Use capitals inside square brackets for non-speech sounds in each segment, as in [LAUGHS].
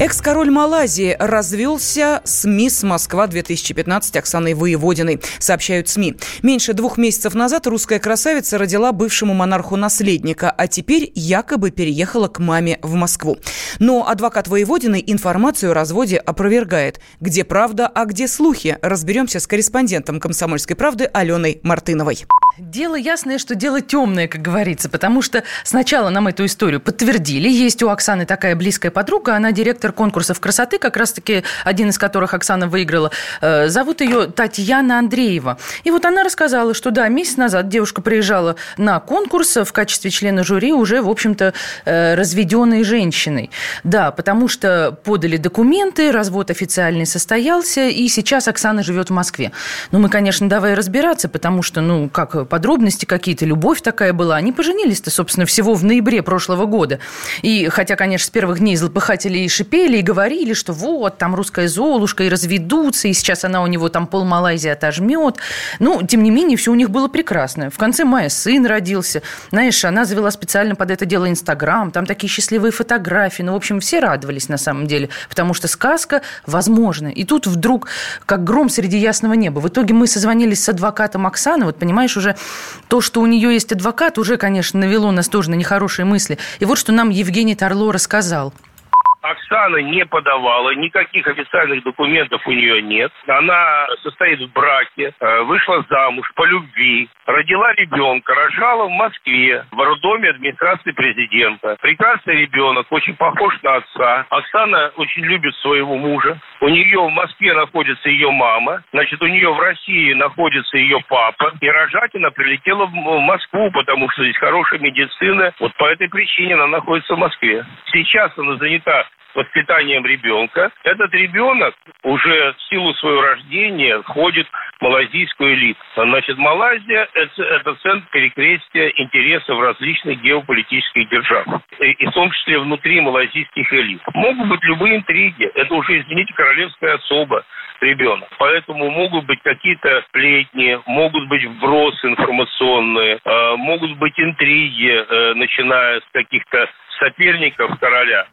Экс-король Малайзии развелся с мисс Москва-2015 Оксаной Воеводиной, сообщают СМИ. Меньше двух месяцев назад русская красавица родила бывшему монарху наследника, а теперь якобы переехала к маме в Москву. Но адвокат Воеводиной информацию о разводе опровергает. Где правда, а где слухи? Разберемся с корреспондентом «Комсомольской правды» Аленой Мартыновой. Дело ясное, что дело темное, как говорится, потому что сначала нам эту историю подтвердили. Есть у Оксаны такая близкая подруга, она директор конкурсов красоты, как раз-таки один из которых Оксана выиграла. Э, зовут ее Татьяна Андреева. И вот она рассказала, что да, месяц назад девушка приезжала на конкурс в качестве члена жюри уже, в общем-то, э, разведенной женщиной. Да, потому что подали документы, развод официальный состоялся, и сейчас Оксана живет в Москве. Ну, мы, конечно, давай разбираться, потому что, ну, как подробности какие-то, любовь такая была. Они поженились-то, собственно, всего в ноябре прошлого года. И хотя, конечно, с первых дней злопыхатели и шипели, и говорили, что вот, там русская Золушка, и разведутся, и сейчас она у него там пол Малайзии отожмет. Ну, тем не менее, все у них было прекрасно. В конце мая сын родился. Знаешь, она завела специально под это дело Инстаграм, там такие счастливые фотографии. Ну, в общем, все радовались на самом деле, потому что сказка возможна. И тут вдруг, как гром среди ясного неба. В итоге мы созвонились с адвокатом Оксаны, вот понимаешь, уже то, что у нее есть адвокат, уже, конечно, навело нас тоже на нехорошие мысли. И вот что нам Евгений Тарло рассказал. Оксана не подавала, никаких официальных документов у нее нет. Она состоит в браке, э, вышла замуж по любви, родила ребенка, рожала в Москве, в роддоме администрации президента. Прекрасный ребенок, очень похож на отца. Оксана очень любит своего мужа. У нее в Москве находится ее мама, значит, у нее в России находится ее папа. И рожать она прилетела в Москву, потому что здесь хорошая медицина. Вот по этой причине она находится в Москве. Сейчас она занята воспитанием ребенка. Этот ребенок уже в силу своего рождения входит в малазийскую элиту. Значит, Малайзия это, – центр перекрестия интересов различных геополитических держав. И, в том числе внутри малазийских элит. Могут быть любые интриги. Это уже, извините, королевская особа ребенок. Поэтому могут быть какие-то сплетни, могут быть вбросы информационные, э, могут быть интриги, э, начиная с каких-то соперников короля.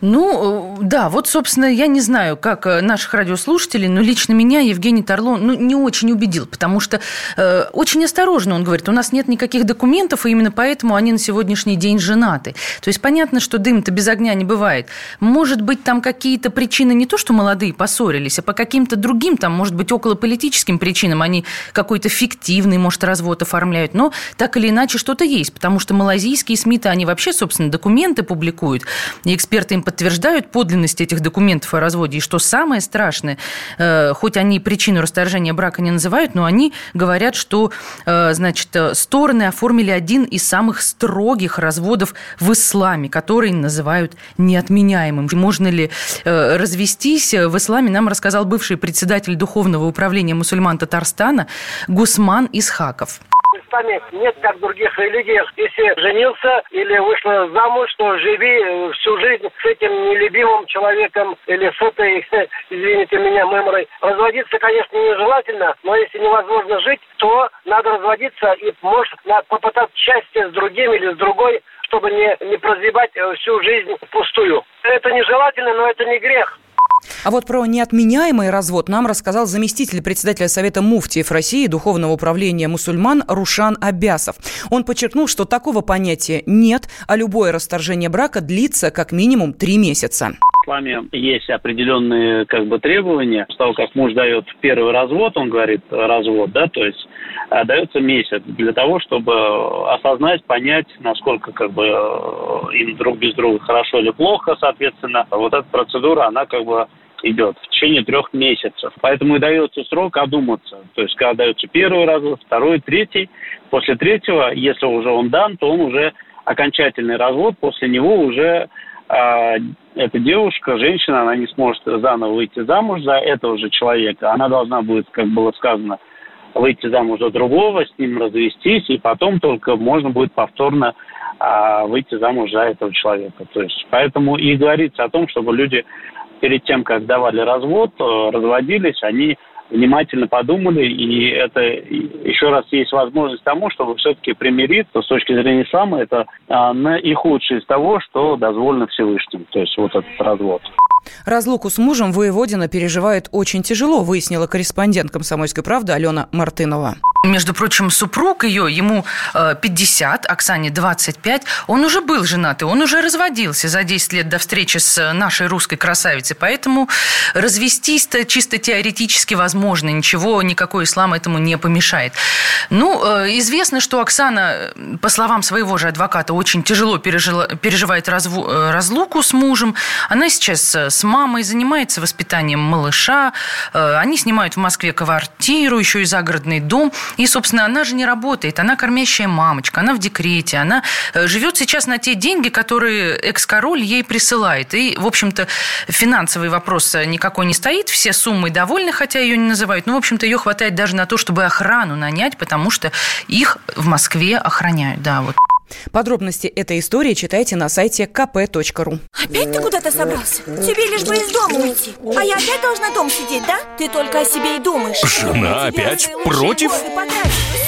Ну, да, вот, собственно, я не знаю, как э, наших радиослушателей, но лично меня Евгений Тарлон ну, не очень убедил, потому что э, очень осторожно он говорит, у нас нет никаких документов, и именно поэтому они на сегодняшний день женаты. То есть понятно, что дым-то без огня не бывает. Может быть, там какие-то причины не то, что молодые поссорились, а по каким-то другим, там, может быть, около политическим причинам они какой-то фиктивный, может, развод оформляют, но так или иначе что-то есть, потому что малазийские СМИ-то, они вообще, собственно, документы публикуют, и эксперты им подтверждают подлинность этих документов о разводе. И что самое страшное, э, хоть они причину расторжения брака не называют, но они говорят, что э, значит, стороны оформили один из самых строгих разводов в исламе, который называют неотменяемым. Можно ли э, развестись? В исламе нам рассказал бывший председатель Духовного управления мусульман Татарстана Гусман Исхаков исламе нет, как в других религиях. Если женился или вышла замуж, то живи э, всю жизнь с этим нелюбимым человеком или с этой, [LAUGHS] извините меня, меморой. Разводиться, конечно, нежелательно, но если невозможно жить, то надо разводиться и, может, попытаться счастье с другим или с другой, чтобы не, не прозябать э, всю жизнь пустую. Это нежелательно, но это не грех. А вот про неотменяемый развод нам рассказал заместитель председателя Совета муфтиев России Духовного управления мусульман Рушан Абясов. Он подчеркнул, что такого понятия нет, а любое расторжение брака длится как минимум три месяца. Исламе есть определенные как бы требования. С того, как муж дает первый развод, он говорит развод, да, то есть а, дается месяц для того, чтобы осознать, понять, насколько как бы э, им друг без друга хорошо или плохо, соответственно. Вот эта процедура, она как бы идет в течение трех месяцев. Поэтому и дается срок одуматься. То есть, когда дается первый раз, второй, третий. После третьего, если уже он дан, то он уже окончательный развод. После него уже а, эта девушка, женщина, она не сможет заново выйти замуж за этого же человека. Она должна будет, как было сказано, выйти замуж за другого, с ним развестись, и потом только можно будет повторно а, выйти замуж за этого человека. То есть, поэтому и говорится о том, чтобы люди перед тем, как давали развод, э, разводились, они внимательно подумали, и это еще раз есть возможность тому, чтобы все-таки примириться с точки зрения ислама, это а, наихудшее из того, что дозволено Всевышним, то есть вот этот развод. Разлуку с мужем воеводина переживает очень тяжело, выяснила корреспондент «Комсомольской правды» Алена Мартынова. Между прочим, супруг ее, ему 50, э, Оксане 25, он уже был женат, и он уже разводился за 10 лет до встречи с нашей русской красавицей. Поэтому развестись-то чисто теоретически возможно. Ничего, никакой ислам этому не помешает. Ну, э, известно, что Оксана, по словам своего же адвоката, очень тяжело пережила, переживает разву, э, разлуку с мужем. Она сейчас с мамой занимается воспитанием малыша. Они снимают в Москве квартиру, еще и загородный дом – и, собственно, она же не работает, она кормящая мамочка, она в декрете, она э, живет сейчас на те деньги, которые экс-король ей присылает. И, в общем-то, финансовый вопрос никакой не стоит, все суммы довольны, хотя ее не называют. Но, в общем-то, ее хватает даже на то, чтобы охрану нанять, потому что их в Москве охраняют. Да, вот. Подробности этой истории читайте на сайте kp.ru. Опять ты куда-то собрался? Тебе лишь бы из дома уйти. А я опять должна дом сидеть, да? Ты только о себе и думаешь. Жена опять против?